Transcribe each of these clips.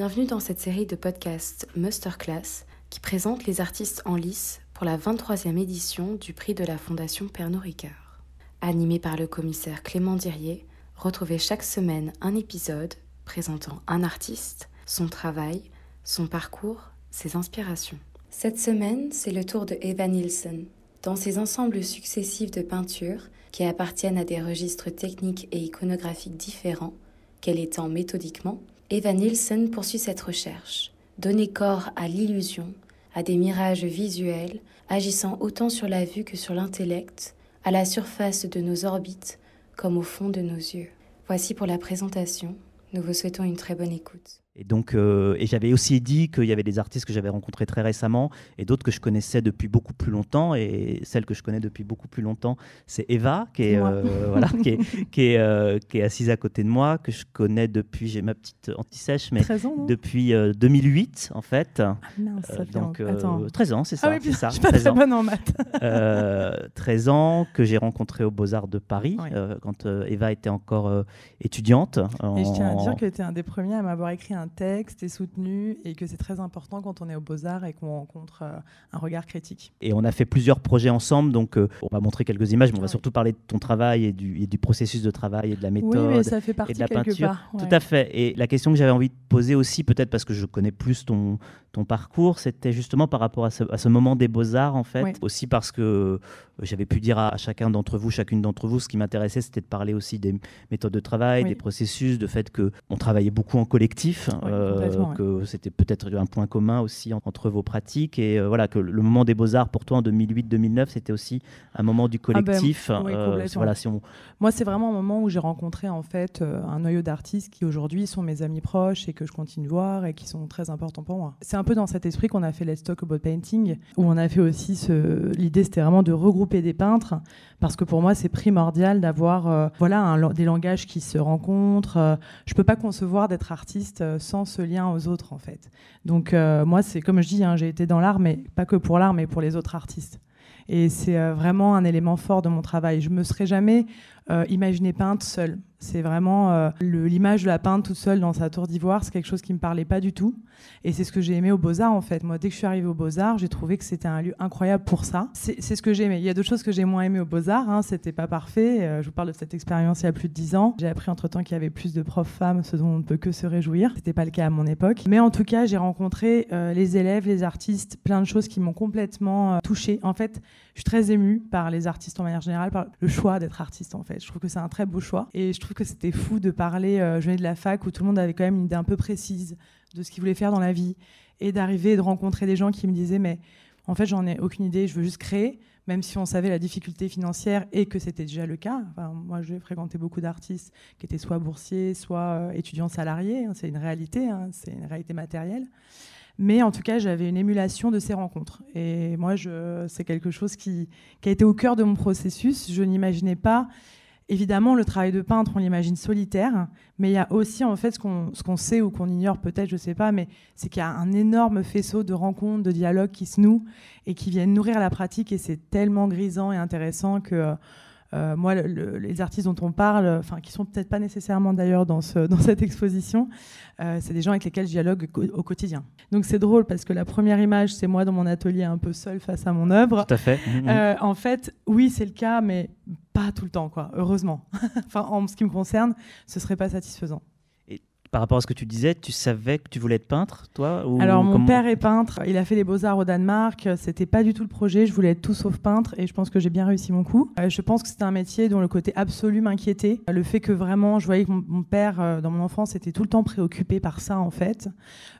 Bienvenue dans cette série de podcasts Masterclass qui présente les artistes en lice pour la 23e édition du prix de la Fondation Pernod Ricard. Animé par le commissaire Clément Dirier, retrouvez chaque semaine un épisode présentant un artiste, son travail, son parcours, ses inspirations. Cette semaine, c'est le tour de Eva Nielsen. Dans ses ensembles successifs de peintures, qui appartiennent à des registres techniques et iconographiques différents, qu'elle étend méthodiquement, Eva Nielsen poursuit cette recherche. Donner corps à l'illusion, à des mirages visuels, agissant autant sur la vue que sur l'intellect, à la surface de nos orbites comme au fond de nos yeux. Voici pour la présentation. Nous vous souhaitons une très bonne écoute. Et donc, euh, et j'avais aussi dit qu'il y avait des artistes que j'avais rencontrés très récemment et d'autres que je connaissais depuis beaucoup plus longtemps. Et celle que je connais depuis beaucoup plus longtemps, c'est Eva, qui est, euh, voilà, qui est, qui, est, euh, qui est, assise à côté de moi, que je connais depuis, j'ai ma petite anti-sèche, mais depuis 2008 en fait. Ah mince, ça donc, 13 ans, c'est ça. Ah oui, ça je suis pas très bonne en maths. 13 ans que j'ai rencontré aux Beaux-Arts de Paris quand Eva était encore étudiante. Et je tiens à dire que tu es un des premiers à m'avoir écrit un un texte est soutenu et que c'est très important quand on est aux Beaux-Arts et qu'on rencontre euh, un regard critique. Et on a fait plusieurs projets ensemble, donc euh, on va montrer quelques images, mais on va surtout parler de ton travail et du, et du, processus de travail et de la méthode oui, mais ça fait partie et de la peinture. Part, Tout à fait. Et la question que j'avais envie de poser aussi, peut-être parce que je connais plus ton, ton parcours, c'était justement par rapport à ce, moment des beaux-arts, en fait. Aussi parce que j'avais pu dire à, chacun d'entre vous, chacune d'entre vous, ce qui m'intéressait, c'était de parler aussi des méthodes de travail, des processus, de fait qu'on travaillait beaucoup en collectif, euh, que c'était peut-être un point commun aussi entre vos pratiques. Et euh, voilà, que le moment des beaux-arts, pour toi, en 2008-2009, c'était aussi un moment du ah ben, collectif. voilà, si on... Moi, c'est vraiment un moment où j'ai rencontré, en fait, un noyau d'artistes qui, aujourd'hui, sont mes amis proches et que je continue de voir et qui sont très importants pour moi. C'est un peu dans cet esprit qu'on a fait Let's Talk About Painting, où on a fait aussi ce... l'idée, c'était vraiment de regrouper des peintres, parce que pour moi, c'est primordial d'avoir euh, voilà, des langages qui se rencontrent. Euh, je peux pas concevoir d'être artiste euh, sans ce lien aux autres, en fait. Donc, moi, c'est comme je dis, hein, j'ai été dans l'art, mais pas que pour l'art, mais pour les autres artistes. Et c'est vraiment un élément fort de mon travail. Je me serais jamais imaginé peindre seule. C'est vraiment euh, l'image de la peinte toute seule dans sa tour d'ivoire, c'est quelque chose qui me parlait pas du tout. Et c'est ce que j'ai aimé aux Beaux-Arts en fait. Moi, dès que je suis arrivée aux Beaux-Arts, j'ai trouvé que c'était un lieu incroyable pour ça. C'est ce que j'ai aimé. Il y a d'autres choses que j'ai moins aimé aux Beaux-Arts, hein. c'était pas parfait. Euh, je vous parle de cette expérience il y a plus de dix ans. J'ai appris entre temps qu'il y avait plus de profs femmes, ce dont on ne peut que se réjouir. C'était pas le cas à mon époque. Mais en tout cas, j'ai rencontré euh, les élèves, les artistes, plein de choses qui m'ont complètement touchée. En fait, je suis très émue par les artistes en manière générale, par le choix d'être artiste en fait. Je trouve que c'est un très beau choix. Et je trouve que c'était fou de parler, euh, je venais de la fac où tout le monde avait quand même une idée un peu précise de ce qu'il voulait faire dans la vie et d'arriver et de rencontrer des gens qui me disaient mais en fait j'en ai aucune idée, je veux juste créer, même si on savait la difficulté financière et que c'était déjà le cas. Enfin, moi j'ai fréquenté beaucoup d'artistes qui étaient soit boursiers, soit euh, étudiants salariés, hein, c'est une réalité, hein, c'est une réalité matérielle. Mais en tout cas, j'avais une émulation de ces rencontres. Et moi, c'est quelque chose qui, a été au cœur de mon processus. Je n'imaginais pas Évidemment, le travail de peintre, on l'imagine solitaire, mais il y a aussi en fait ce qu'on sait ou qu'on ignore peut-être, je ne sais pas, mais c'est qu'il y a un énorme faisceau de rencontres, de dialogues qui se nouent et qui viennent nourrir la pratique et c'est tellement grisant et intéressant que moi, les artistes dont on parle, enfin, qui sont peut-être pas nécessairement d'ailleurs dans, ce, dans cette exposition, euh, c'est des gens avec lesquels je dialogue au, quotidien. Donc c'est drôle parce que la première image, c'est moi dans mon atelier un peu seul face à mon œuvre. Tout à fait. Euh, en fait, oui, c'est le cas, mais pas tout le temps, quoi. Heureusement. enfin, en ce qui me concerne, ce serait pas satisfaisant par rapport à ce que tu disais, tu savais que tu voulais être peintre, toi Alors, mon père est peintre. Il a fait les beaux-arts au Danemark. C'était pas du tout le projet. Je voulais être tout sauf peintre et je pense que j'ai bien réussi mon coup. Euh, je pense que c'était un métier dont le côté absolu m'inquiétait. Le fait que vraiment, je voyais que mon, père, euh, dans mon enfance, était tout le temps préoccupé par ça, en fait.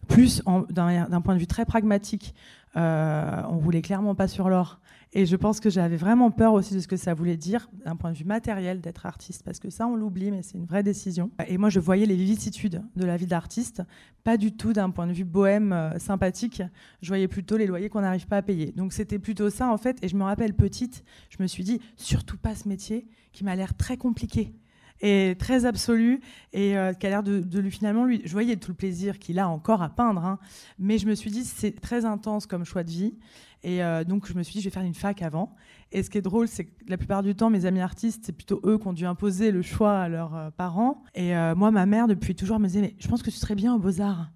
Plus d'un point de vue très pragmatique. Euh, on voulait clairement pas sur l'or. Et je pense que j'avais vraiment peur aussi de ce que ça voulait dire d'un point de vue matériel d'être artiste, parce que ça, on l'oublie, mais c'est une vraie décision. Et moi, je voyais les vicissitudes de la vie d'artiste, pas du tout d'un point de vue bohème euh, sympathique. Je voyais plutôt les loyers qu'on n'arrive pas à payer. Donc c'était plutôt ça, en fait. Et je me rappelle petite, je me suis dit, surtout pas ce métier qui m'a l'air très compliqué et très absolu et euh, qui a l'air de, lui finalement lui je voyais tout le plaisir qu'il a encore à peindre hein, mais je me suis dit c'est très intense comme choix de vie et euh, donc, je me suis dit, je vais faire une fac avant. Et ce qui est drôle, c'est que la plupart du temps, mes amis artistes, c'est plutôt eux qui ont dû imposer le choix à leurs euh, parents. Et euh, moi, ma mère, depuis toujours, me disait, mais je pense que tu serais bien aux beaux-arts.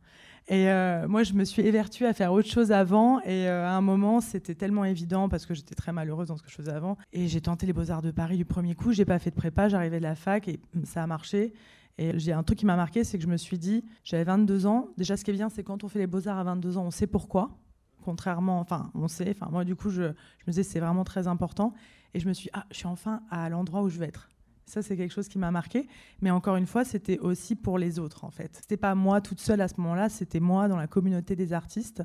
Et moi, je me suis évertuée à faire autre chose avant. Et à un moment, c'était tellement évident parce que j'étais très malheureuse dans ce que je faisais avant. Et j'ai tenté les Beaux-Arts de Paris du premier coup. J'ai pas fait de prépa, j'arrivais de la fac et ça a marché. Et j'ai un truc qui m'a marqué, c'est que je me suis dit, j'avais 22 ans. Déjà, ce qui est bien, c'est quand on fait les Beaux-Arts à 22 ans, on sait pourquoi. Contrairement, enfin, on sait. Enfin, moi, du coup, je, je me disais, c'est vraiment très important. Et je me suis dit, ah, je suis enfin à l'endroit où je veux être. Ça, c'est quelque chose qui m'a marqué. Mais encore une fois, c'était aussi pour les autres, en fait. C'était pas moi toute seule à ce moment-là, c'était moi dans la communauté des artistes.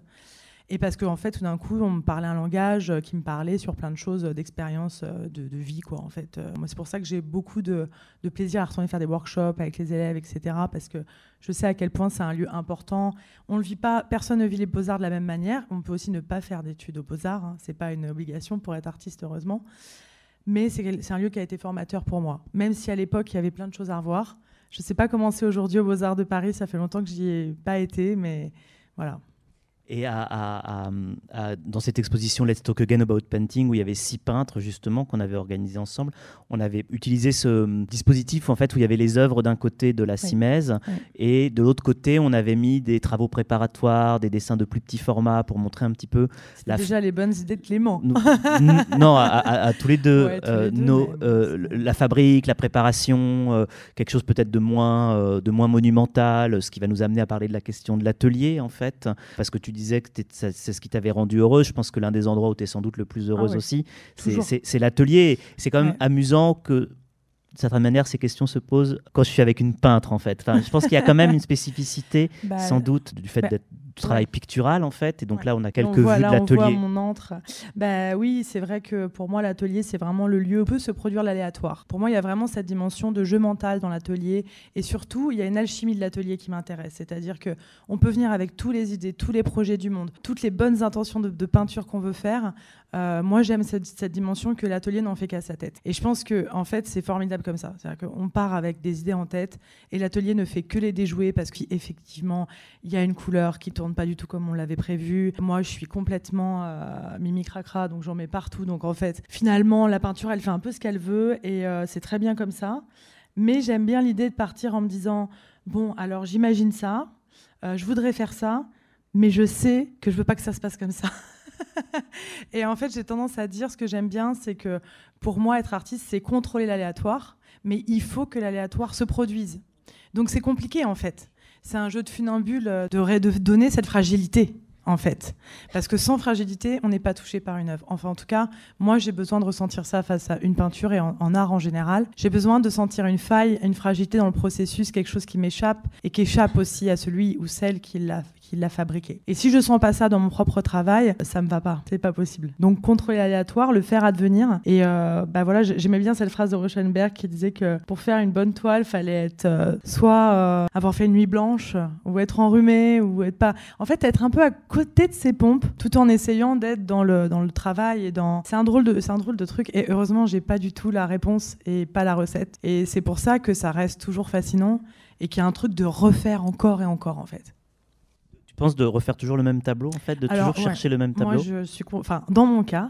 Et parce qu'en en fait, tout d'un coup, on me parlait un langage qui me parlait sur plein de choses, d'expériences euh, de, vie, quoi, en fait. Euh, moi, c'est pour ça que j'ai beaucoup de, plaisir à retourner faire des workshops avec les élèves, etc. Parce que je sais à quel point c'est un lieu important. On le vit pas, personne ne vit les beaux-arts de la même manière. On peut aussi ne pas faire d'études aux beaux-arts. Hein. C'est pas une obligation pour être artiste, heureusement mais c'est un lieu qui a été formateur pour moi. Même si à l'époque, il y avait plein de choses à revoir. Je ne sais pas comment c'est aujourd'hui aux Beaux-Arts de Paris, ça fait longtemps que j'y ai pas été, mais voilà. Et dans cette exposition Let's Talk Again About Painting, où il y avait six peintres justement qu'on avait organisé ensemble, on avait utilisé ce dispositif en fait où il y avait les œuvres d'un côté de la Simèse et de l'autre côté on avait mis des travaux préparatoires, des dessins de plus petit format pour montrer un petit peu la déjà les bonnes idées de Clément. non, à, tous les deux, euh, nos, euh, la fabrique, la préparation, euh, quelque chose peut-être de moins de moins monumental, ce qui va nous amener à parler de la question de l'atelier en fait, parce que tu disais que c'est ce qui t'avait rendu heureux. Je pense que l'un des endroits où tu es sans doute le plus heureuse ah aussi, c'est l'atelier. C'est quand même amusant que d'une certaine manière, ces questions se posent quand je suis avec une peintre, en fait. Enfin, je pense qu'il y a quand même une spécificité, bah, sans doute, du fait bah, d'être travail pictural en fait. Et donc là, on a quelques vues de l'atelier. On voit mon entre. Bah oui, c'est vrai que pour moi, l'atelier, c'est vraiment le lieu où peut se produire l'aléatoire. Pour moi, il y a vraiment cette dimension de jeu mental dans l'atelier. Et surtout, il y a une alchimie de l'atelier qui m'intéresse. C'est-à-dire que on peut venir avec toutes les idées, tous les projets du monde, toutes les bonnes intentions de, peinture qu'on veut faire. Euh, moi, j'aime cette, cette, dimension que l'atelier n'en fait qu'à sa tête. Et je pense que, en fait, c'est formidable comme ça. C'est-à-dire qu'on part avec des idées en tête et l'atelier ne fait que les déjouer parce qu'effectivement, il y a une couleur qui tourne pas du tout comme on l'avait prévu. Moi, je suis complètement euh, mimi cracra, donc j'en mets partout. Donc en fait, finalement, la peinture, elle fait un peu ce qu'elle veut et euh, c'est très bien comme ça. Mais j'aime bien l'idée de partir en me disant bon, alors j'imagine ça, euh, je voudrais faire ça, mais je sais que je veux pas que ça se passe comme ça. et en fait, j'ai tendance à dire ce que j'aime bien, c'est que pour moi, être artiste, c'est contrôler l'aléatoire, mais il faut que l'aléatoire se produise. Donc c'est compliqué en fait c'est un jeu de funambule euh, de, donner cette fragilité en fait. Parce que sans fragilité, on n'est pas touché par une œuvre. Enfin, en tout cas, moi, j'ai besoin de ressentir ça face à une peinture et en, en art en général. J'ai besoin de sentir une faille, une fragilité dans le processus, quelque chose qui m'échappe et qui échappe aussi à celui ou celle qui l'a qui l'a fabriqué. Et si je sens pas ça dans mon propre travail, ça me va pas. C'est pas possible. Donc contrôler l'aléatoire, le faire advenir. Et euh, bah voilà, j'aimais bien cette phrase de Rauschenberg qui disait que pour faire une bonne toile, fallait être euh, soit euh, avoir fait une nuit blanche, ou être enrhumé, ou être pas. En fait, être un peu à côté de ses pompes, tout en essayant d'être dans le dans le travail et dans. C'est un drôle de c'est un drôle de truc. Et heureusement, j'ai pas du tout la réponse et pas la recette. Et c'est pour ça que ça reste toujours fascinant et qu'il y a un truc de refaire encore et encore en fait penses de refaire toujours le même tableau, en fait, de toujours chercher le même tableau Moi, je suis, enfin, dans mon cas,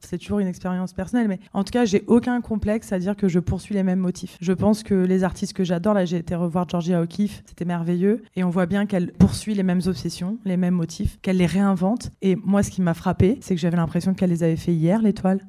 c'est toujours une expérience personnelle, mais en tout cas, j'ai aucun complexe à dire que je poursuis les mêmes motifs. Je pense que les artistes que j'adore, là, j'ai été revoir Georgia O'Keeffe, c'était merveilleux, et on voit bien qu'elle poursuit les mêmes obsessions, les mêmes motifs, qu'elle les réinvente. Et moi, ce qui m'a frappé, c'est que j'avais l'impression qu'elle les avait fait hier, l'étoile.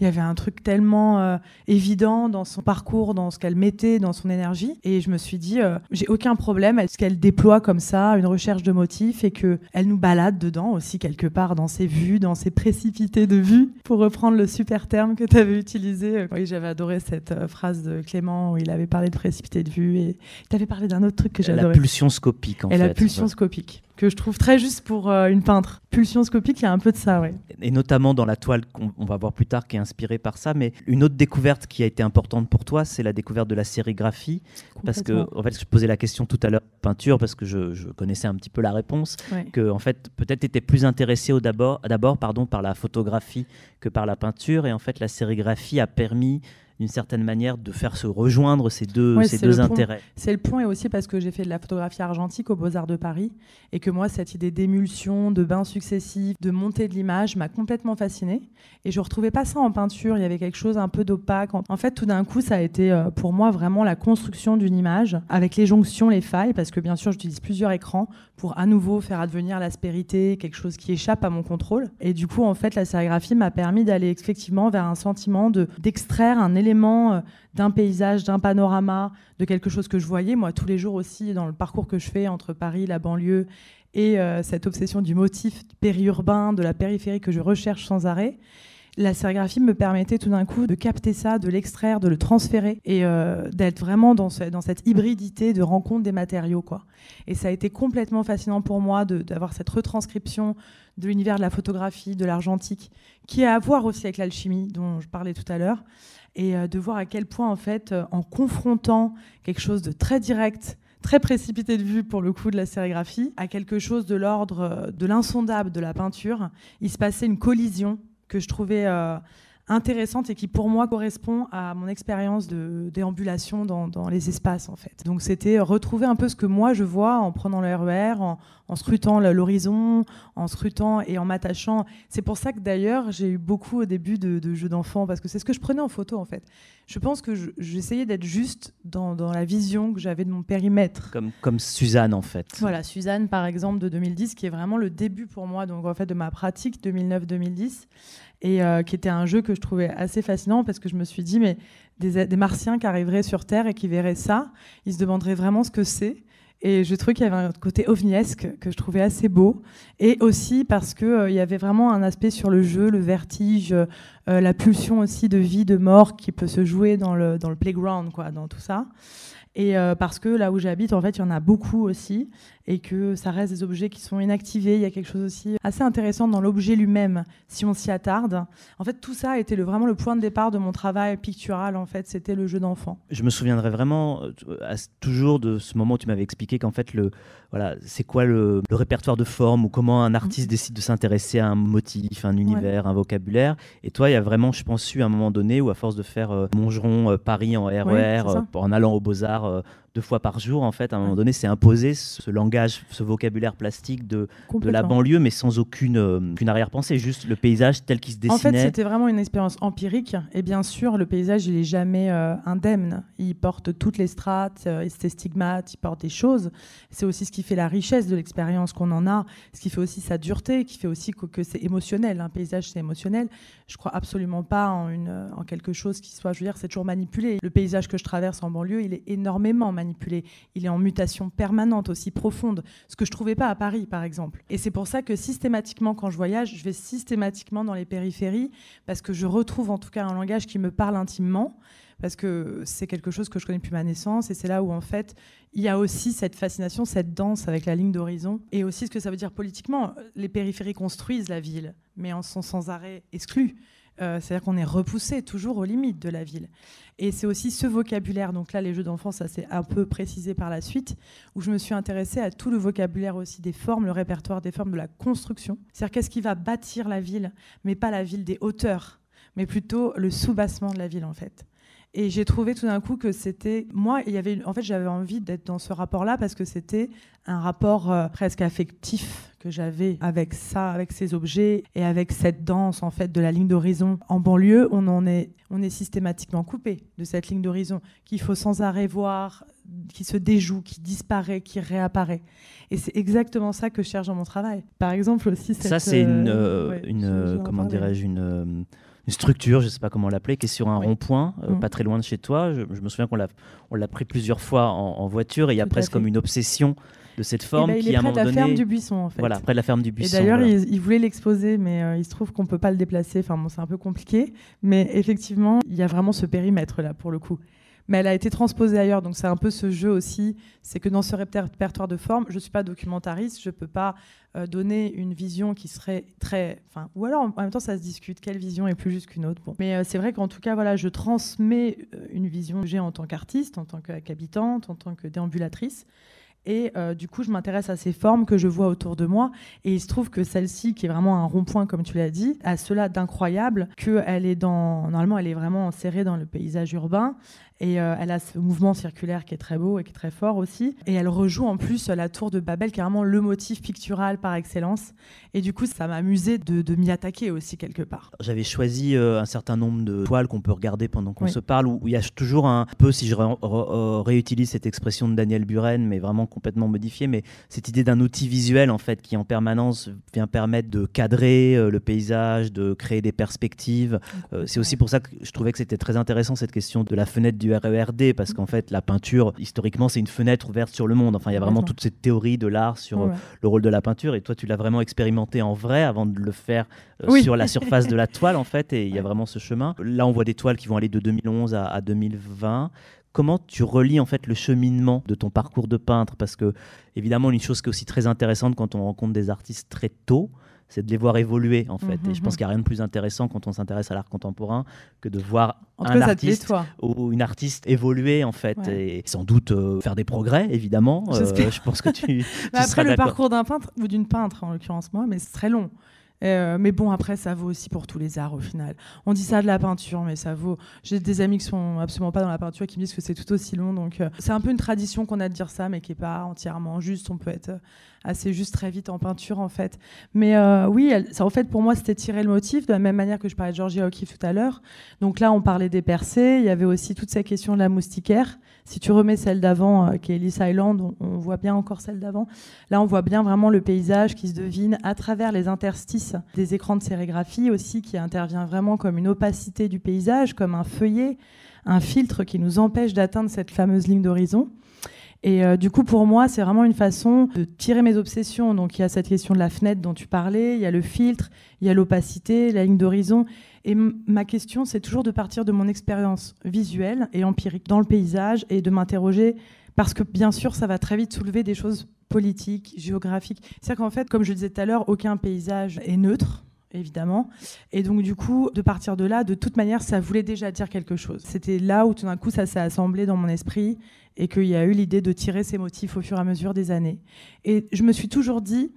Il y avait un truc tellement euh, évident dans son parcours, dans ce qu'elle mettait, dans son énergie. Et je me suis dit, euh, j'ai aucun problème à ce qu'elle déploie comme ça une recherche de motifs et qu'elle nous balade dedans aussi quelque part dans ses vues, dans ses précipités de vue, pour reprendre le super terme que tu avais utilisé. Oui, j'avais adoré cette euh, phrase de Clément où il avait parlé de précipité de vue et tu avais parlé d'un autre truc que j'adorais. La pulsion scopique en et fait. la pulsion scopique que je trouve très juste pour euh, une peintre. Pulsion scopique, il y a un peu de ça, oui. Et notamment dans la toile qu'on va voir plus tard, qui est inspirée par ça. Mais une autre découverte qui a été importante pour toi, c'est la découverte de la sérigraphie. Parce que, en fait, je posais la question tout à l'heure, peinture, parce que je, connaissais un petit peu la réponse. Que, en fait, peut-être tu étais plus intéressé d'abord pardon, par la photographie que par la peinture. Et en fait, la sérigraphie a permis d'une certaine manière de faire se rejoindre ces deux, ces deux intérêts. C'est le point et aussi parce que j'ai fait de la photographie argentique aux Beaux-Arts de Paris et que moi, cette idée d'émulsion, de bains successifs, de montée de l'image m'a complètement fascinée. Et je ne retrouvais pas ça en peinture, il y avait quelque chose un peu d'opaque. En fait, tout d'un coup, ça a été euh, pour moi vraiment la construction d'une image avec les jonctions, les failles, parce que bien sûr, j'utilise plusieurs écrans pour à nouveau faire advenir l'aspérité, quelque chose qui échappe à mon contrôle. Et du coup, en fait, la sérigraphie m'a permis d'aller effectivement vers un sentiment d'extraire un élément euh, d'un paysage, d'un panorama, de quelque chose que je voyais, moi, tous les jours aussi, dans le parcours que je fais entre Paris, la banlieue, et euh, cette obsession du motif périurbain, de la périphérie que je recherche sans arrêt. La sérigraphie me permettait tout d'un coup de capter ça, de l'extraire, de le transférer et euh, d'être vraiment dans, cette hybridité de rencontre des matériaux. Quoi. Et ça a été complètement fascinant pour moi d'avoir cette retranscription de l'univers de la photographie, de l'argentique, qui a à voir aussi avec l'alchimie dont je parlais tout à l'heure, et euh, de voir à quel point, en fait, euh, en confrontant quelque chose de très direct, très précipité de vue pour le coup de la sérigraphie, à quelque chose de l'ordre de l'insondable de la peinture, il se passait une collision que je trouvais euh, intéressante et qui pour moi correspond à mon expérience de déambulation dans, dans, les espaces en fait. Donc c'était retrouver un peu ce que moi je vois en prenant le RER, en, en scrutant l'horizon, en scrutant et en m'attachant. C'est pour ça que d'ailleurs j'ai eu beaucoup au début de, jeux d'enfants parce que c'est ce que je prenais en photo en fait. Je pense que j'essayais d'être juste dans, dans, la vision que j'avais de mon périmètre. Comme, comme Suzanne en fait. Voilà, Suzanne par exemple de 2010 qui est vraiment le début pour moi donc en fait de ma pratique 2009-2010 et euh, qui était un jeu que je trouvais assez fascinant parce que je me suis dit, mais des, martiens qui arriveraient sur Terre et qui verraient ça, ils se demanderaient vraiment ce que c'est. Et je trouvais qu'il y avait un côté ovniesque que je trouvais assez beau. Et aussi parce qu'il euh, y avait vraiment un aspect sur le jeu, le vertige, euh, la pulsion aussi de vie, de mort qui peut se jouer dans le, dans le playground, quoi, dans tout ça. Et parce que là où j'habite, en fait, il y en a beaucoup aussi et que ça reste des objets qui sont inactivés. Il y a quelque chose aussi assez intéressant dans l'objet lui-même, si on s'y attarde. En fait, tout ça a été le, vraiment le point de départ de mon travail pictural, en fait, c'était le jeu d'enfant. Je me souviendrai vraiment euh, toujours de ce moment où tu m'avais expliqué qu'en fait, le, voilà, c'est quoi le, répertoire de formes ou comment un artiste mm. décide de s'intéresser à un motif, un univers, un vocabulaire. Et toi, il y a vraiment, je pense, eu un moment donné où, à force de faire euh, Mongeron, euh, Paris en RER, en allant aux Beaux-Arts, deux fois par jour, en fait, à un moment donné, c'est imposé ce langage, ce vocabulaire plastique de, de la banlieue, mais sans aucune, euh, arrière-pensée, juste le paysage tel qu'il se dessinait. En fait, c'était vraiment une expérience empirique, et bien sûr, le paysage, il est jamais euh, indemne. Il porte toutes les strates, euh, ses stigmates, il porte des choses. C'est aussi ce qui fait la richesse de l'expérience qu'on en a, ce qui fait aussi sa dureté, qui fait aussi que, c'est émotionnel. Un paysage, c'est émotionnel. Je crois absolument pas en, une, en quelque chose qui soit, je veux dire, c'est toujours manipulé. Le paysage que je traverse en banlieue, il est énormément manipulé Il est en mutation permanente, aussi profonde, ce que je trouvais pas à Paris, par exemple. Et c'est pour ça que systématiquement, quand je voyage, je vais systématiquement dans les périphéries, parce que je retrouve en tout cas un langage qui me parle intimement, parce que c'est quelque chose que je connais depuis ma naissance, et c'est là où en fait il y a aussi cette fascination, cette danse avec la ligne d'horizon, et aussi ce que ça veut dire politiquement. Les périphéries construisent la ville, mais en sont sans arrêt exclues. Euh, c'est-à-dire qu'on est repoussé toujours aux limites de la ville. Et c'est aussi ce vocabulaire, donc là les jeux d'enfants, ça s'est un peu précisé par la suite, où je me suis intéressée à tout le vocabulaire aussi des formes, le répertoire des formes de la construction. C'est-à-dire qu'est-ce qui va bâtir la ville, mais pas la ville des hauteurs, mais plutôt le soubassement de la ville en fait. Et j'ai trouvé tout d'un coup que c'était moi. Il y avait, en fait, j'avais envie d'être dans ce rapport-là parce que c'était un rapport euh, presque affectif que j'avais avec ça, avec ces objets et avec cette danse en fait de la ligne d'horizon. En banlieue, on en est, on est systématiquement coupé de cette ligne d'horizon qu'il faut sans arrêt voir, qui se déjoue, qui disparaît, qui réapparaît. Et c'est exactement ça que je cherche dans mon travail. Par exemple aussi. ça, c'est une, euh, une comment dirais-je, une une structure, je ne sais pas comment l'appeler, qui est sur un rond-point, euh, mm. pas très loin de chez toi. Je, me souviens qu'on l'a, on l'a pris plusieurs fois en, voiture et il y a presque comme une obsession de cette eh forme ben, qui est près de la ferme du Buisson en fait. Voilà, près de la ferme du Buisson. Et d'ailleurs, il, voulait l'exposer, mais euh, il se trouve qu'on peut pas le déplacer. Enfin bon, c'est un peu compliqué, mais effectivement, il y a vraiment ce périmètre là pour le coup mais elle a été transposée ailleurs. Donc c'est un peu ce jeu aussi, c'est que dans ce répertoire de formes, je ne suis pas documentariste, je ne peux pas euh, donner une vision qui serait très... Enfin, ou alors en même temps ça se discute, quelle vision est plus juste qu'une autre. Mais euh, c'est vrai qu'en tout cas, voilà, je transmets euh, une vision que j'ai en tant qu'artiste, en tant qu'habitante, en tant que déambulatrice. Et du coup, je m'intéresse à ces formes que je vois autour de moi. Et il se trouve que celle-ci, qui est vraiment un rond-point, comme tu l'as dit, a cela d'incroyable qu'elle est dans. Normalement, elle est vraiment insérée dans le paysage urbain. Et euh, elle a ce mouvement circulaire qui est très beau et qui est très fort aussi. Et elle rejoue en plus la tour de Babel, qui est vraiment le motif pictural par excellence. Et du coup, ça m'a amusé de, m'y attaquer aussi quelque part. J'avais choisi euh, un certain nombre de toiles qu'on peut regarder pendant qu'on se parle, où il y a toujours un peu, si je réutilise cette expression de Daniel Buren, mais vraiment complètement modifiée, mais cette idée d'un outil visuel en fait qui en permanence vient permettre de cadrer euh, le paysage, de créer des perspectives. C'est aussi pour ça que je trouvais que c'était très intéressant cette question de la fenêtre du RERD parce qu'en fait la peinture historiquement c'est une fenêtre ouverte sur le monde. Enfin il y a vraiment toute cette théorie de l'art sur euh, le rôle de la peinture. Et toi tu l'as vraiment expérimenté en vrai avant de le faire euh, sur la surface de la toile en fait. Et il y a vraiment ce chemin. Là on voit des toiles qui vont aller de 2011 à, à 2020 comment tu relis en fait le cheminement de ton parcours de peintre? Parce que évidemment, une chose qui est aussi très intéressante quand on rencontre des artistes très tôt, c'est de les voir évoluer en fait. et je pense mhm. qu'il n'y a rien de plus intéressant quand on s'intéresse à l'art contemporain que de voir un artiste ou une artiste évoluer en fait et sans doute euh, faire des progrès évidemment. Euh, je pense que tu. Bah, après le parcours d'un peintre ou d'une peintre en l'occurrence moi, mais c'est très long. Euh, mais bon, après, ça vaut aussi pour tous les arts au final. On dit ça de la peinture, mais ça vaut. J'ai des amis qui sont absolument pas dans la peinture et qui me disent que c'est tout aussi long. Donc, c'est un peu une tradition qu'on a de dire ça, mais qui est pas entièrement juste. On peut être assez juste très vite en peinture en fait. Mais euh, oui, ça, en fait pour moi c'était tirer le motif de la même manière que je parlais de Georgia O'Keeffe tout à l'heure. Donc là on parlait des percées, il y avait aussi toute cette question de la moustiquaire. Si tu remets celle d'avant, euh, qui est Ellis Island, on, voit bien encore celle d'avant. Là on voit bien vraiment le paysage qui se devine à travers les interstices des écrans de sérigraphie aussi, qui intervient vraiment comme une opacité du paysage, comme un feuillet, un filtre qui nous empêche d'atteindre cette fameuse ligne d'horizon. Et euh, du coup, pour moi, c'est vraiment une façon de tirer mes obsessions. Donc, il y a cette question de la fenêtre dont tu parlais, il y a le filtre, il y a l'opacité, la ligne d'horizon. Et ma question, c'est toujours de partir de mon expérience visuelle et empirique dans le paysage et de m'interroger, parce que bien sûr, ça va très vite soulever des choses politiques, géographiques. C'est-à-dire qu'en fait, comme je le disais tout à l'heure, aucun paysage est neutre évidemment. Et donc, du coup, de partir de là, de toute manière, ça voulait déjà dire quelque chose. C'était là où tout d'un coup, ça s'est assemblé dans mon esprit et qu'il y a eu l'idée de tirer ces motifs au fur et à mesure des années. Et je me suis toujours dit,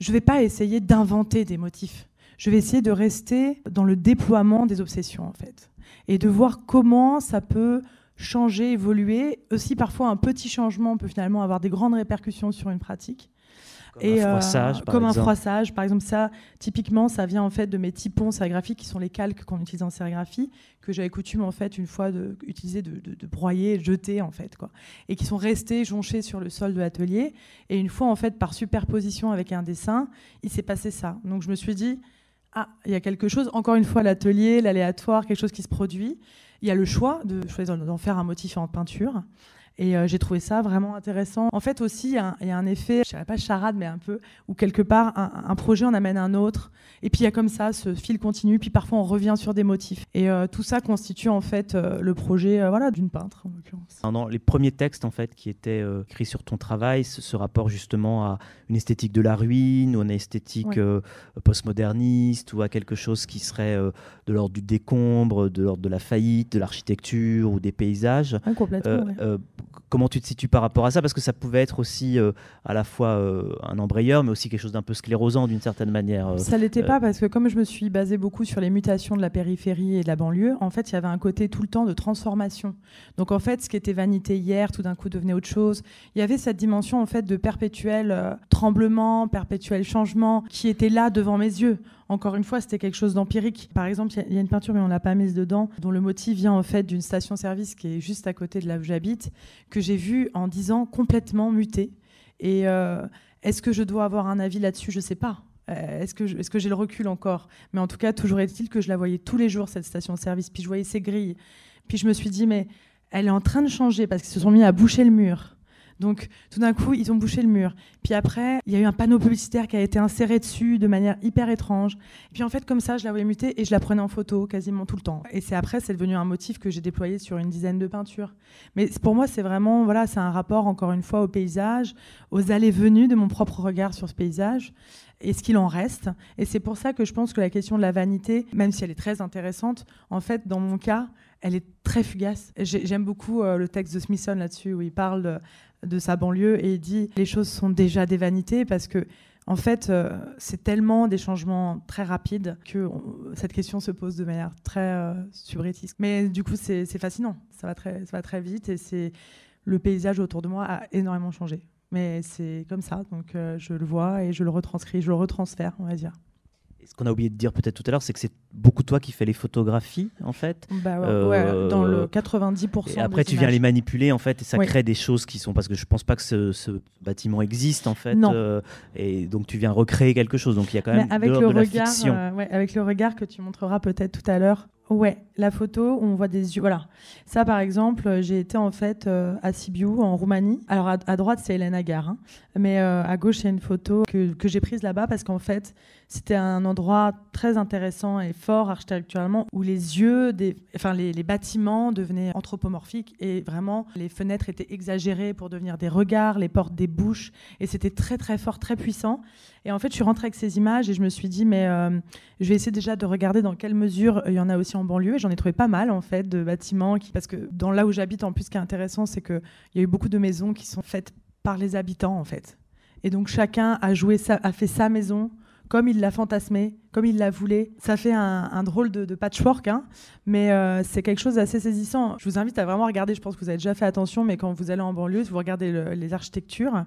je ne vais pas essayer d'inventer des motifs. Je vais essayer de rester dans le déploiement des obsessions, en fait, et de voir comment ça peut changer, évoluer. Aussi, parfois, un petit changement peut finalement avoir des grandes répercussions sur une pratique. Comme un euh, froissage, par comme un froissage, par exemple, ça, typiquement, ça vient en fait de mes typons sérigraphiques qui sont les calques qu'on utilise en sérigraphie, que j'avais coutume en fait une fois de, utiliser, de, de, broyer, jeter en fait, quoi, et qui sont restés jonchés sur le sol de l'atelier. Et une fois en fait, par superposition avec un dessin, il s'est passé ça. Donc je me suis dit, ah, il y a quelque chose. Encore une fois, l'atelier, l'aléatoire, quelque chose qui se produit. Il y a le choix de choisir d'en faire un motif en peinture. Et euh, j'ai trouvé ça vraiment intéressant. En fait aussi, il y, a un effet, je dirais pas charade, mais un peu, où quelque part, un, projet en amène un autre. Et puis il y a comme ça ce fil continu, puis parfois on revient sur des motifs. Et euh, tout ça constitue en fait euh, le projet voilà, d'une peintre, en l'occurrence. Dans les premiers textes en fait, qui étaient écrits sur ton travail, ce, rapport justement à une esthétique de la ruine, ou une esthétique postmoderniste, ou à quelque chose qui serait de l'ordre du décombre, de l'ordre de la faillite, de l'architecture ou des paysages. complètement, comment tu te situes par rapport à ça? Parce que ça pouvait être aussi euh, à la fois euh, un embrayeur, mais aussi quelque chose d'un peu sclérosant d'une certaine manière. Euh, ça l'était pas parce que comme je me suis basée beaucoup sur les mutations de la périphérie et de la banlieue, en fait, il y avait un côté tout le temps de transformation. Donc en fait, ce qui était vanité hier, tout d'un coup devenait autre chose. Il y avait cette dimension en fait de perpétuel tremblement, perpétuel changement qui était là devant mes yeux. Encore une fois, c'était quelque chose d'empirique. Par exemple, il y, a une peinture, mais on l'a pas mise dedans, dont le motif vient en fait d'une station-service qui est juste à côté de là où j'habite, que j'ai vu en 10 ans complètement muté. Et euh, est-ce que je dois avoir un avis là-dessus? Je ne sais pas. Euh, est-ce que, est-ce que j'ai le recul encore? Mais en tout cas, toujours est-il que je la voyais tous les jours, cette station-service. Puis je voyais ces grilles. Puis je me suis dit, mais elle est en train de changer parce qu'ils se sont mis à boucher le mur. Donc tout d'un coup, ils ont bouché le mur. Puis après, il y a eu un panneau publicitaire qui a été inséré dessus de manière hyper étrange. Puis en fait, comme ça, je la voyais muter et je la prenais en photo quasiment tout le temps. Et c'est après, c'est devenu un motif que j'ai déployé sur une dizaine de peintures. Mais pour moi, c'est vraiment, voilà, c'est un rapport encore une fois au paysage, aux allées-venues de mon propre regard sur ce paysage et ce qu'il en reste. Et c'est pour ça que je pense que la question de la vanité, même si elle est très intéressante, en fait, dans mon cas, elle est très fugace. J'aime beaucoup euh, le texte de Smithson là-dessus, où il parle de, sa banlieue et dit les choses sont déjà des vanités parce que en fait, euh, c'est tellement des changements très rapides que cette question se pose de manière très euh. Mais du coup, c'est fascinant. Ça va, très, ça va très vite et c'est le paysage autour de moi a énormément changé. Mais c'est comme ça, donc euh, je le vois et je le retranscris, je le retransfère, on va dire ce qu'on a oublié de dire peut-être tout à l'heure, c'est que c'est beaucoup toi qui fais les photographies, en fait. Bah ouais, dans le 90%. Et après, tu viens les manipuler, en fait, et ça crée des choses qui sont. Parce que je pense pas que ce, bâtiment existe, en fait. Non. Euh, et donc, tu viens recréer quelque chose. Donc, il y a quand même avec de, le regard. Euh, avec le regard que tu montreras peut-être tout à l'heure, Ouais, la photo, on voit des yeux. Voilà. Ça, par exemple, j'ai été en fait euh, à Sibiu, en Roumanie. Alors, à, droite, c'est Hélène Agar. Hein. Mais euh, à gauche, il y a une photo que, que j'ai prise là-bas parce qu'en fait, c'était un endroit très intéressant et fort architecturalement où les yeux, des, enfin, les, bâtiments devenaient anthropomorphiques et vraiment, les fenêtres étaient exagérées pour devenir des regards, les portes des bouches. Et c'était très, très fort, très puissant. Et en fait, je suis rentrée avec ces images et je me suis dit, mais euh, je vais essayer déjà de regarder dans quelle mesure il y en a aussi en banlieue. Et j'en ai trouvé pas mal, en fait, de bâtiments. Qui... Parce que dans là où j'habite, en plus, ce qui est intéressant, c'est qu'il y a eu beaucoup de maisons qui sont faites par les habitants, en fait. Et donc, chacun a, joué a fait sa maison comme il l'a fantasmé, comme il l'a voulu. Ça fait un, drôle de, patchwork, hein, mais euh, c'est quelque chose d'assez saisissant. Je vous invite à vraiment regarder, je pense que vous avez déjà fait attention, mais quand vous allez en banlieue, vous regardez les architectures,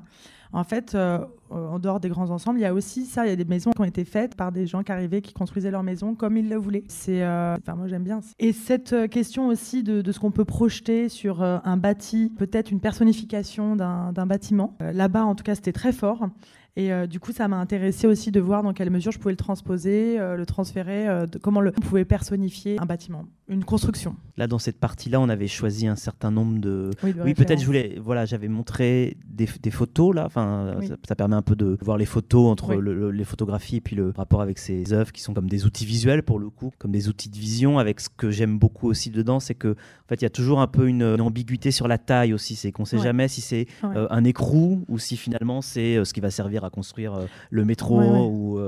en fait, euh, en dehors des grands ensembles, il y a aussi ça, il y a des maisons qui ont été faites par des gens qui arrivaient, qui construisaient leur maison comme ils le voulaient. C'est, euh, enfin, moi j'aime bien. Et cette euh, question aussi de, ce qu'on peut projeter sur un bâti, peut-être une personnification d'un, bâtiment. là-bas, en tout cas, c'était très fort. Et du coup, ça m'a intéressé aussi de voir dans quelle mesure je pouvais le transposer, le transférer, de comment le, on pouvait personnifier un bâtiment, une construction. Là, dans cette partie-là, on avait choisi un certain nombre de. Oui, peut-être je voulais. Voilà, j'avais montré des, des, photos là. Enfin, ça, permet un peu de voir les photos entre les photographies et puis le rapport avec ces œuvres qui sont comme des outils visuels pour le coup, comme des outils de vision. Avec ce que j'aime beaucoup aussi dedans, c'est que en fait, il y a toujours un peu une, ambiguïté sur la taille aussi. C'est qu'on sait jamais si c'est euh, un écrou ou si finalement c'est euh, ce qui va servir à construire euh, le métro ou,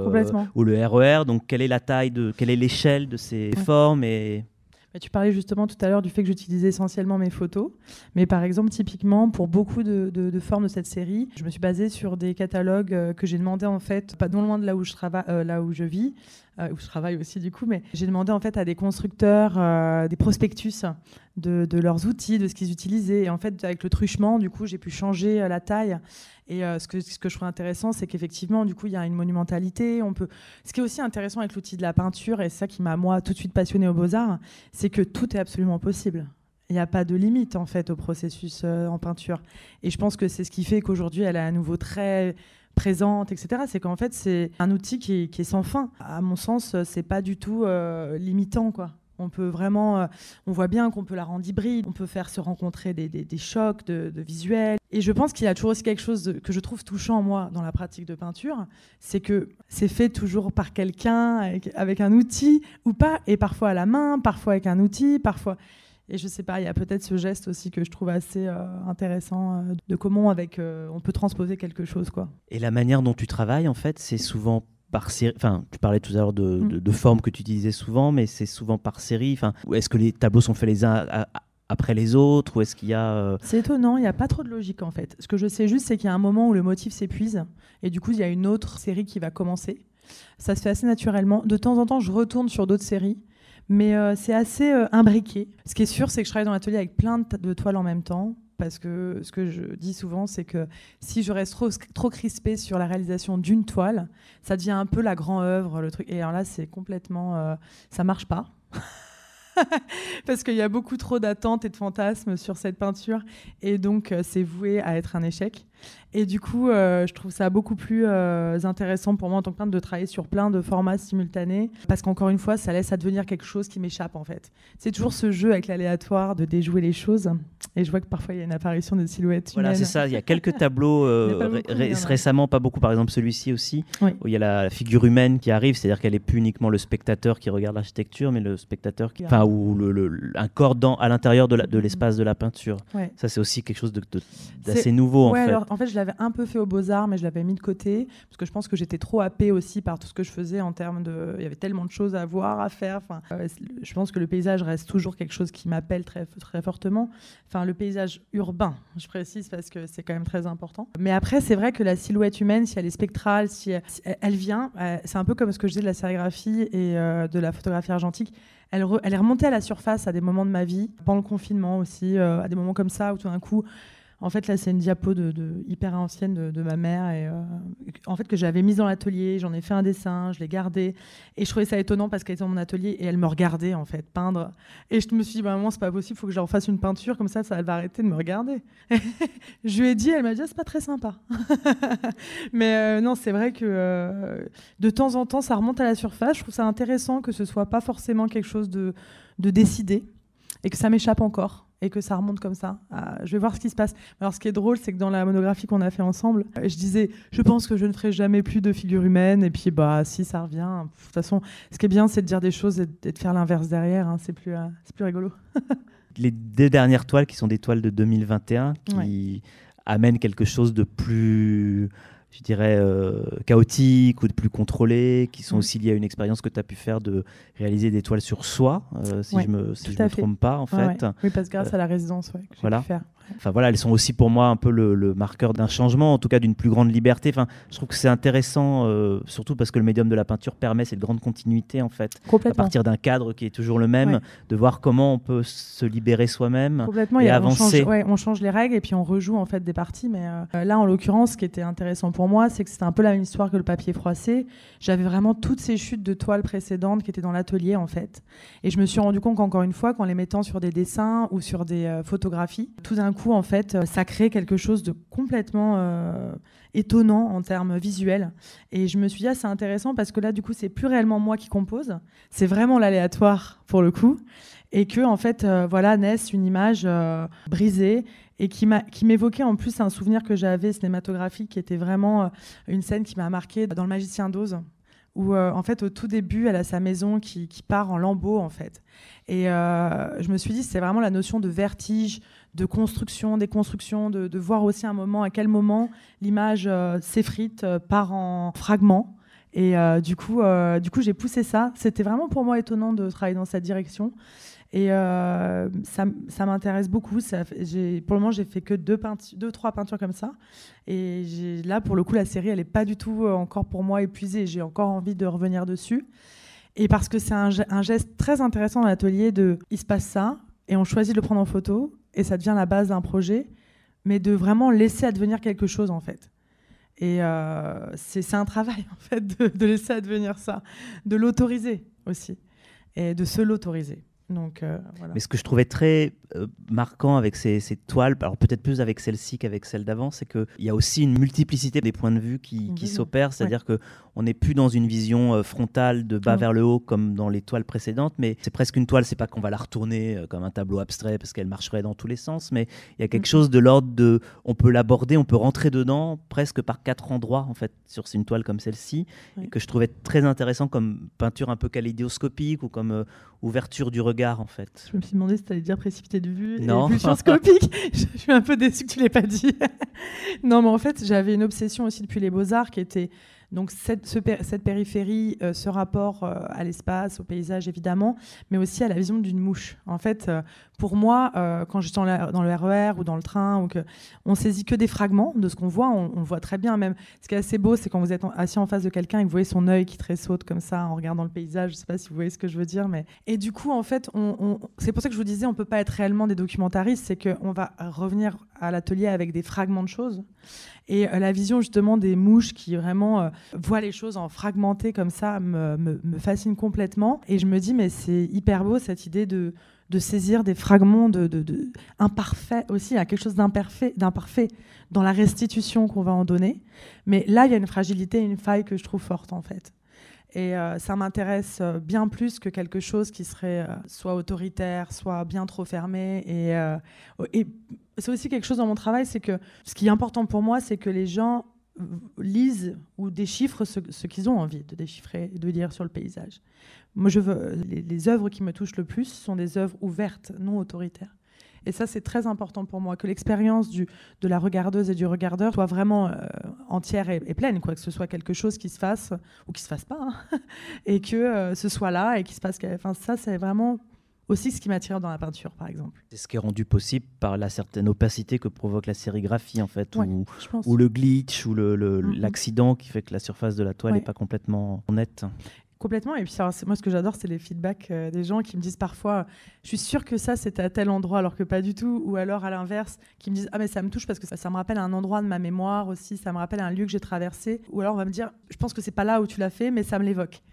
ou le RER. E Donc, quelle est la taille de, quelle est l'échelle de ces formes et tu parlais justement tout à l'heure du fait que j'utilisais essentiellement mes photos. Mais par exemple, typiquement, pour beaucoup de, formes de cette série, je me suis basée sur des catalogues euh, que j'ai demandé en fait, pas non loin de là où je, travaille, euh, là où je vis, où je travaille aussi du coup, mais j'ai demandé en fait à des constructeurs des prospectus de, leurs outils, de ce qu'ils utilisaient. Et en fait, avec le truchement, du coup, j'ai pu changer la taille et euh, ce, que, ce que je trouve intéressant, c'est qu'effectivement, du coup, il y a une monumentalité. On peut... Ce qui est aussi intéressant avec l'outil de la peinture, et c'est ça qui m'a, moi, tout de suite passionné aux beaux-arts, c'est que tout est absolument possible. Il n'y a pas de limite, en fait, au processus euh, en peinture. Et je pense que c'est ce qui fait qu'aujourd'hui, elle est à nouveau très présente, etc. C'est qu'en fait, c'est un outil qui est, sans fin. À mon sens, c'est pas du tout euh, limitant, quoi. On peut vraiment, euh, on voit bien qu'on peut la rendre hybride, on peut faire se rencontrer des, chocs de, visuels. Et je pense qu'il y a toujours aussi quelque chose que je trouve touchant, moi, dans la pratique de peinture, c'est que c'est fait toujours par quelqu'un, avec, un outil ou pas, et parfois à la main, parfois avec un outil, parfois. Et je sais pas, il y a peut-être ce geste aussi que je trouve assez euh, intéressant euh, de comment avec on peut transposer quelque chose quoi. Et la manière dont tu travailles en fait, c'est souvent par série Enfin, tu parlais tout à l'heure de, mm. de, formes que tu utilisais souvent, mais c'est souvent par série. Enfin, est-ce que les tableaux sont faits les uns après les autres ou est-ce qu'il y a euh, C'est étonnant, il n'y a pas trop de logique en fait. Ce que je sais juste, c'est qu'il y a un moment où le motif s'épuise et du coup, il y a une autre série qui va commencer. Ça se fait assez naturellement. De temps en temps, je retourne sur d'autres séries, mais euh, c'est assez euh, imbriqué. Ce qui est sûr, c'est que je travaille dans l'atelier avec plein de toiles en même temps parce que ce que je dis souvent, c'est que si je reste trop, trop crispée sur la réalisation d'une toile, ça devient un peu la grande œuvre, le truc. Et alors là, c'est complètement, euh, ça marche pas. parce qu'il y a beaucoup trop d'attentes et de fantasmes sur cette peinture, et donc c'est voué à être un échec. Et du coup, euh, je trouve ça beaucoup plus euh, intéressant pour moi en tant que peintre de travailler sur plein de formats simultanés, parce qu'encore une fois, ça laisse advenir quelque chose qui m'échappe en fait. C'est toujours ce jeu avec l'aléatoire de déjouer les choses. Et je vois que parfois il y a une apparition de silhouettes Voilà, c'est ça. Il y a quelques tableaux euh, récemment, pas beaucoup. Par exemple, celui-ci aussi, où il y a la, figure humaine qui arrive, c'est-à-dire qu'elle est plus uniquement le spectateur qui regarde l'architecture, mais le spectateur qui, enfin, ou le, un corps dans, à l'intérieur de l'espace de, la peinture. Ça, c'est aussi quelque chose d'assez nouveau en fait. En fait, je l'avais un peu fait aux Beaux-Arts, mais je l'avais mis de côté, parce que je pense que j'étais trop happée aussi par tout ce que je faisais en termes de. Il y avait tellement de choses à voir, à faire. Enfin, euh, je pense que le paysage reste toujours quelque chose qui m'appelle très, très fortement. Enfin, le paysage urbain, je précise, parce que c'est quand même très important. Mais après, c'est vrai que la silhouette humaine, si elle est spectrale, si elle, vient, euh, c'est un peu comme ce que je disais de la sérigraphie et euh, de la photographie argentique. Elle, elle, est remontée à la surface à des moments de ma vie, pendant le confinement aussi, à des moments comme ça où tout d'un coup, en fait, là, c'est une diapo de, hyper ancienne de, ma mère, et euh, en fait que j'avais mise dans l'atelier. J'en ai fait un dessin, je l'ai gardé, et je trouvais ça étonnant parce qu'elle était dans mon atelier et elle me regardait en fait peindre. Et je me suis dit, bah, maman, c'est pas possible, il faut que je leur fasse une peinture comme ça, ça elle va arrêter de me regarder. je lui ai dit, elle m'a dit, ah, c'est pas très sympa. Mais euh, non, c'est vrai que euh, de temps en temps, ça remonte à la surface. Je trouve ça intéressant que ce soit pas forcément quelque chose de, de décidé et que ça m'échappe encore et que ça remonte comme ça. Ah, je vais voir ce qui se passe. Alors, ce qui est drôle, c'est que dans la monographie qu'on a fait ensemble, je disais, je pense que je ne ferai jamais plus de figure humaine. Et puis, bah, si ça revient. De toute façon, ce qui est bien, c'est de dire des choses et de faire l'inverse derrière. Hein. C'est plus, euh, c'est plus rigolo. Les deux dernières toiles, qui sont des toiles de 2021, qui amènent quelque chose de plus je dirais, euh, chaotiques ou de plus contrôlés, qui sont mm. aussi liés à une expérience que tu as pu faire de réaliser des toiles sur soi, euh, si je ne me, si je me trompe pas, en fait. Oui, parce que grâce à la résidence que voilà. pu faire. Enfin voilà, elles sont aussi pour moi un peu le, marqueur d'un changement, en tout cas d'une plus grande liberté. Enfin, je trouve que c'est intéressant, euh, surtout parce que le médium de la peinture permet cette grande continuité en fait, à partir d'un cadre qui est toujours le même, de voir comment on peut se libérer soi-même et, avancer. On change, on change, les règles et puis on rejoue en fait des parties. Mais euh, là, en l'occurrence, ce qui était intéressant pour moi, c'est que c'était un peu la même histoire que le papier froissé. J'avais vraiment toutes ces chutes de toiles précédentes qui étaient dans l'atelier en fait, et je me suis rendu compte qu'encore une fois, qu'en les mettant sur des dessins ou sur des euh, photographies, tout d'un coup en fait, euh, ça crée quelque chose de complètement euh, étonnant en termes visuels. Et je me suis dit, ah, c'est intéressant parce que là, du coup, c'est plus réellement moi qui compose, c'est vraiment l'aléatoire pour le coup. Et que, en fait, euh, voilà, naisse une image brisée et qui m'évoquait en plus un souvenir que j'avais cinématographique qui était vraiment une scène qui m'a marqué dans Le Magicien d'Oz où en fait au tout début elle a sa maison qui part en lambeaux en fait et je me suis dit c'est vraiment la notion de vertige de construction, des constructions, de, voir aussi un moment à quel moment l'image euh, s'effrite, euh, part en fragments. Et euh, du coup, du coup j'ai poussé ça. C'était vraiment pour moi étonnant de travailler dans cette direction. Et ça, ça m'intéresse beaucoup. Pour le moment, j'ai fait que deux, deux, trois peintures comme ça. Et là, pour le coup, la série, elle n'est pas du tout encore pour moi épuisée. J'ai encore envie de revenir dessus. Et parce que c'est un, un, geste très intéressant dans l'atelier de il se passe ça, et on choisit de le prendre en photo et ça devient la base d'un projet, mais de vraiment laisser advenir quelque chose en fait. Et euh, c'est un travail en fait de, de, laisser advenir ça, de l'autoriser aussi et de se l'autoriser. Donc, euh, voilà. Mais ce que je trouvais très euh, marquant avec ces, ces toiles, alors peut-être plus avec celle-ci qu'avec celle d'avant, c'est qu'il y a aussi une multiplicité des points de vue qui, qui s'opèrent, c'est-à-dire que on n'est plus dans une vision euh, frontale de bas vers le haut comme dans les toiles précédentes, mais c'est presque une toile, c'est pas qu'on va la retourner comme un tableau abstrait parce qu'elle marcherait dans tous les sens, mais il y a quelque mm. chose de l'ordre de, on peut l'aborder, on peut rentrer dedans presque par quatre endroits en fait sur une toile comme celle-ci, que je trouvais très intéressant comme peinture un peu kaléidoscopique ou comme ouverture du regard en fait. Je me suis demandé si tu allais dire précipité de vue non. et vue scopique. je suis un peu déçue que tu l'aies pas dit. non, mais en fait, j'avais une obsession aussi depuis les beaux-arts qui était donc cette, cette périphérie, euh, ce rapport euh, à l'espace, au paysage évidemment, mais aussi à la vision d'une mouche. En fait, euh, pour moi, quand je suis dans, le RER e ou dans le train, ou que on saisit que des fragments de ce qu'on voit, on, voit très bien même. Ce qui est assez beau, c'est quand vous êtes assis en face de quelqu'un et que vous voyez son œil qui tressaute comme ça en regardant le paysage. Je ne sais pas si vous voyez ce que je veux dire, mais et du coup, en fait, c'est pour ça que je vous disais, on peut pas être réellement des documentaristes, c'est qu'on va revenir à l'atelier avec des fragments de choses. Et euh, la vision justement des mouches qui vraiment euh, voient les choses en fragmenté comme ça me, fascine complètement. Et je me dis, mais c'est hyper beau cette idée de, de saisir des fragments de, de, imparfaits aussi, il y a quelque chose d'imparfait, d'imparfait dans la restitution qu'on va en donner. Mais là, il y a une fragilité, une faille que je trouve forte en fait. Et euh, ça m'intéresse bien plus que quelque chose qui serait soit autoritaire, soit bien trop fermé. Et, et c'est aussi quelque chose dans mon travail, c'est que ce qui est important pour moi, c'est que les gens lisent ou déchiffrent ce, qu'ils ont envie de déchiffrer et de lire sur le paysage. Moi, je veux, les, œuvres qui me touchent le plus sont des œuvres ouvertes, non autoritaires. Et ça, c'est très important pour moi, que l'expérience de la regardeuse et du regardeur soit vraiment euh, entière et, pleine, quoi, que ce soit quelque chose qui se fasse ou qui se fasse pas, hein, et que euh, ce soit là et qu'il se passe. Enfin, ça, c'est vraiment aussi ce qui m'attire dans la peinture, par exemple. C'est ce qui est rendu possible par la certaine opacité que provoque la sérigraphie, en fait, ou, ou, le glitch, ou l'accident le, qui fait que la surface de la toile n'est pas complètement nette. Complètement. Et puis, moi, ce que j'adore, c'est les feedbacks euh, des gens qui me disent parfois Je suis sûre que ça, c'était à tel endroit, alors que pas du tout. Ou alors, à l'inverse, qui me disent Ah, mais ça me touche parce que ça, ça, me rappelle un endroit de ma mémoire aussi, ça me rappelle un lieu que j'ai traversé. Ou alors, on va me dire Je pense que c'est pas là où tu l'as fait, mais ça me l'évoque.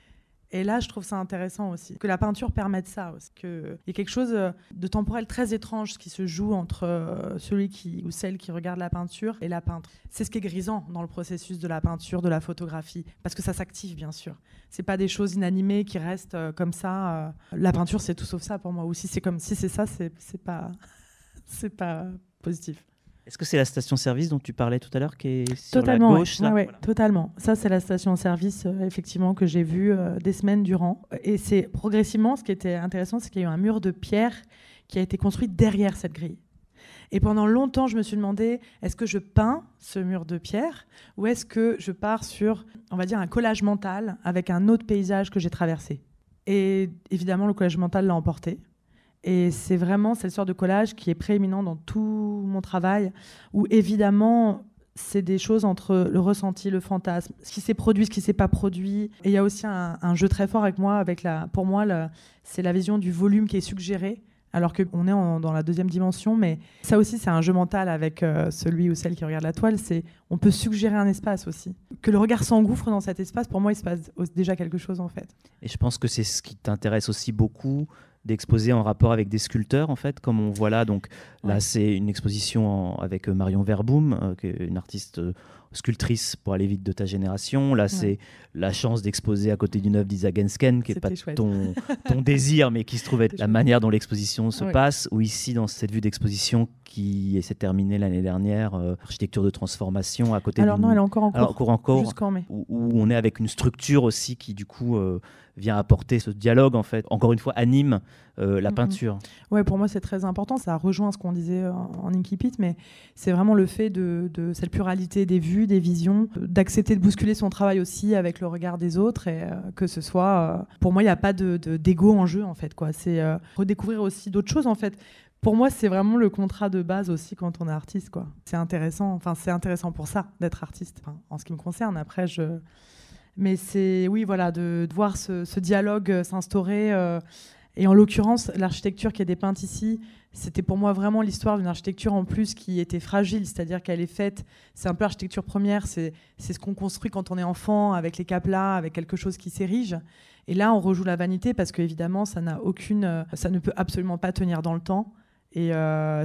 Et là, je trouve ça intéressant aussi, que la peinture permette ça. Aussi. Il y a quelque chose euh, de temporel très étrange qui se joue entre euh, celui qui, ou celle qui regarde la peinture et la peintre. C'est ce qui est grisant dans le processus de la peinture, de la photographie, parce que ça s'active, bien sûr. C'est pas des choses inanimées qui restent euh, comme ça. La peinture, c'est tout sauf ça pour moi. Ou si c'est comme si c'est ça, c'est pas, pas positif. Est-ce que c'est la station-service dont tu parlais tout à l'heure qui est sur totalement, la gauche Oui, totalement. Ça, c'est la station-service, euh, effectivement, que j'ai vue euh, des semaines durant. Et c'est progressivement, ce qui était intéressant, c'est qu'il y a eu un mur de pierre qui a été construit derrière cette grille. Et pendant longtemps, je me suis demandé, est-ce que je peins ce mur de pierre ou est-ce que je pars sur, on va dire, un collage mental avec un autre paysage que j'ai traversé? Et évidemment, le collage mental l'a emporté. Et c'est vraiment cette sorte de collage qui est prééminent dans tout mon travail, où évidemment, c'est des choses entre le ressenti, le fantasme, ce qui s'est produit, ce qui s'est pas produit. Et il y a aussi un, jeu très fort avec moi, avec la, pour moi, c'est la vision du volume qui est suggéré, alors qu'on est dans la deuxième dimension. Mais ça aussi, c'est un jeu mental avec euh, celui ou celle qui regarde la toile. C'est on peut suggérer un espace aussi. Que le regard s'engouffre dans cet espace, pour moi, il se passe déjà quelque chose en fait. Et je pense que c'est ce qui t'intéresse aussi beaucoup d'exposer en rapport avec des sculpteurs, en fait, comme on voit là. Donc là, c'est une exposition avec euh, Marion Verboom, euh, qui est une artiste euh, sculptrice pour aller vite de ta génération. Là, c'est la chance d'exposer à côté d'une œuvre d'Isaac Gensken, qui n'est pas ton, ton désir, mais qui se trouve être la manière dont l'exposition se passe. Ou ici, dans cette vue d'exposition qui s'est terminée l'année dernière, architecture de transformation à côté. Alors non, elle est encore en cours. Alors, encore, encore où, où, on est avec une structure aussi qui, du coup, vient apporter ce dialogue, en fait, encore une fois, anime euh, la peinture. Ouais, pour moi, c'est très important. Ça rejoint ce qu'on disait en, Inkipit, mais c'est vraiment le fait de, cette pluralité des vues, des visions, d'accepter de bousculer son travail aussi avec le regard des autres et euh, que ce soit. Euh, pour moi, il n'y a pas de, d'ego en jeu, en fait. quoi. C'est redécouvrir aussi d'autres choses, en fait pour moi, c'est vraiment le contrat de base aussi quand on est artiste. quoi. C'est intéressant. Enfin, c'est intéressant pour ça d'être artiste. en ce qui me concerne, après, je mais c'est, oui, voilà, de, voir ce, dialogue euh, s'instaurer. Euh, et en l'occurrence, l'architecture qui est dépeinte ici, c'était pour moi vraiment l'histoire d'une architecture en plus qui était fragile, c'est-à-dire qu'elle est faite, c'est un peu l'architecture première, c'est ce qu'on construit quand on est enfant, avec les caplas, avec quelque chose qui s'érige. Et là, on rejoue la vanité parce qu'évidemment, ça n'a aucune, euh, ça ne peut absolument pas tenir dans le temps. Et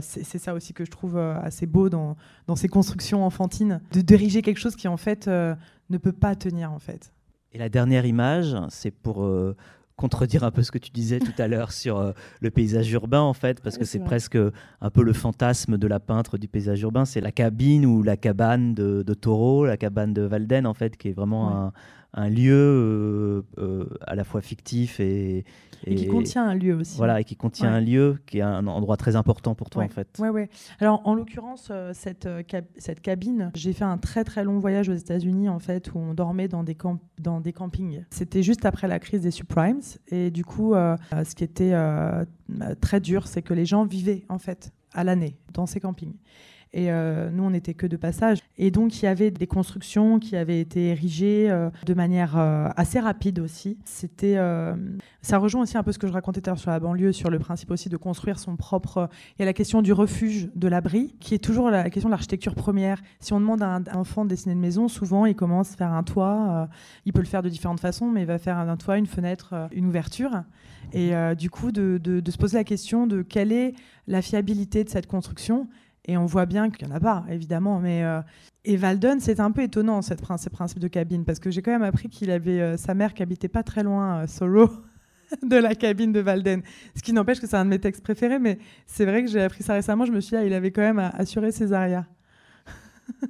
c'est ça aussi que je trouve assez beau dans, dans ces constructions enfantines, de diriger quelque chose qui en fait ne peut pas tenir en fait. Et la dernière image, c'est pour euh, contredire un peu ce que tu disais tout à l'heure sur euh, le paysage urbain en fait, parce que c'est presque un peu le fantasme de la peintre du paysage urbain, c'est la cabine ou la cabane de, de, Taureau, la cabane de Valden en fait, qui est vraiment un, un, lieu euh, à la fois fictif et, et, qui contient un lieu aussi. Voilà, et qui contient un lieu qui est un endroit très important pour toi, en fait. Ouais, ouais. Alors, en l'occurrence, euh, cette, euh, cette cabine, j'ai fait un très très long voyage aux États-Unis, en fait, où on dormait dans des, camp dans des campings. C'était juste après la crise des subprimes. Et du coup, euh, ce qui était très dur, c'est que les gens vivaient, en fait, à l'année, dans ces campings. Et euh, nous, on n'était que de passage. Et donc, il y avait des constructions qui avaient été érigées euh, de manière euh, assez rapide aussi. C'était, ça rejoint aussi un peu ce que je racontais tout à l'heure sur la banlieue, sur le principe aussi de construire son propre. Il y a la question du refuge, de l'abri, qui est toujours la question de l'architecture première. Si on demande à un enfant de dessiner une maison, souvent, il commence à faire un toit. il peut le faire de différentes façons, mais il va faire un toit, une fenêtre, une ouverture. Et du coup, de, de se poser la question de quelle est la fiabilité de cette construction et on voit bien qu'il n'y en a pas, évidemment. Mais, euh, Et Valden, c'est un peu étonnant, cette ces principes de cabine, parce que j'ai quand même appris qu'il avait euh, sa mère qui habitait pas très loin, euh, solo, de la cabine de Valden. Ce qui n'empêche que c'est un de mes textes préférés, mais c'est vrai que j'ai appris ça récemment. Je me suis dit, ah, il avait quand même assuré ses arrières.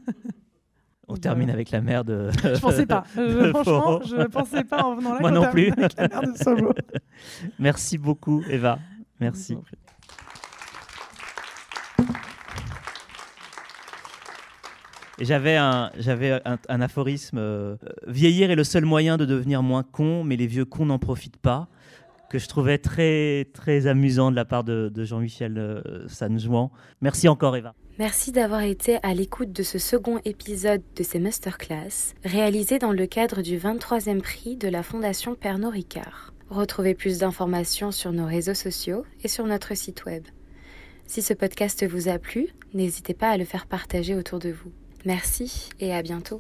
On termine avec la mère de. Je pensais pas. franchement, je pensais pas en venant là. Moi non plus. Avec la mère de Solo. Merci beaucoup, Eva. Merci. J'avais un, aphorisme euh, vieillir est le seul moyen de devenir moins con, mais les vieux cons n'en profitent pas que je trouvais très, très amusant de la part de, Jean-Michel euh, Sanjouan. Merci encore Eva. Merci d'avoir été à l'écoute de ce second épisode de ces masterclass, réalisé dans le cadre du 23e prix de la Fondation Pernod Ricard. Retrouvez plus d'informations sur nos réseaux sociaux et sur notre site web. Si ce podcast vous a plu, n'hésitez pas à le faire partager autour de vous. Merci et à bientôt.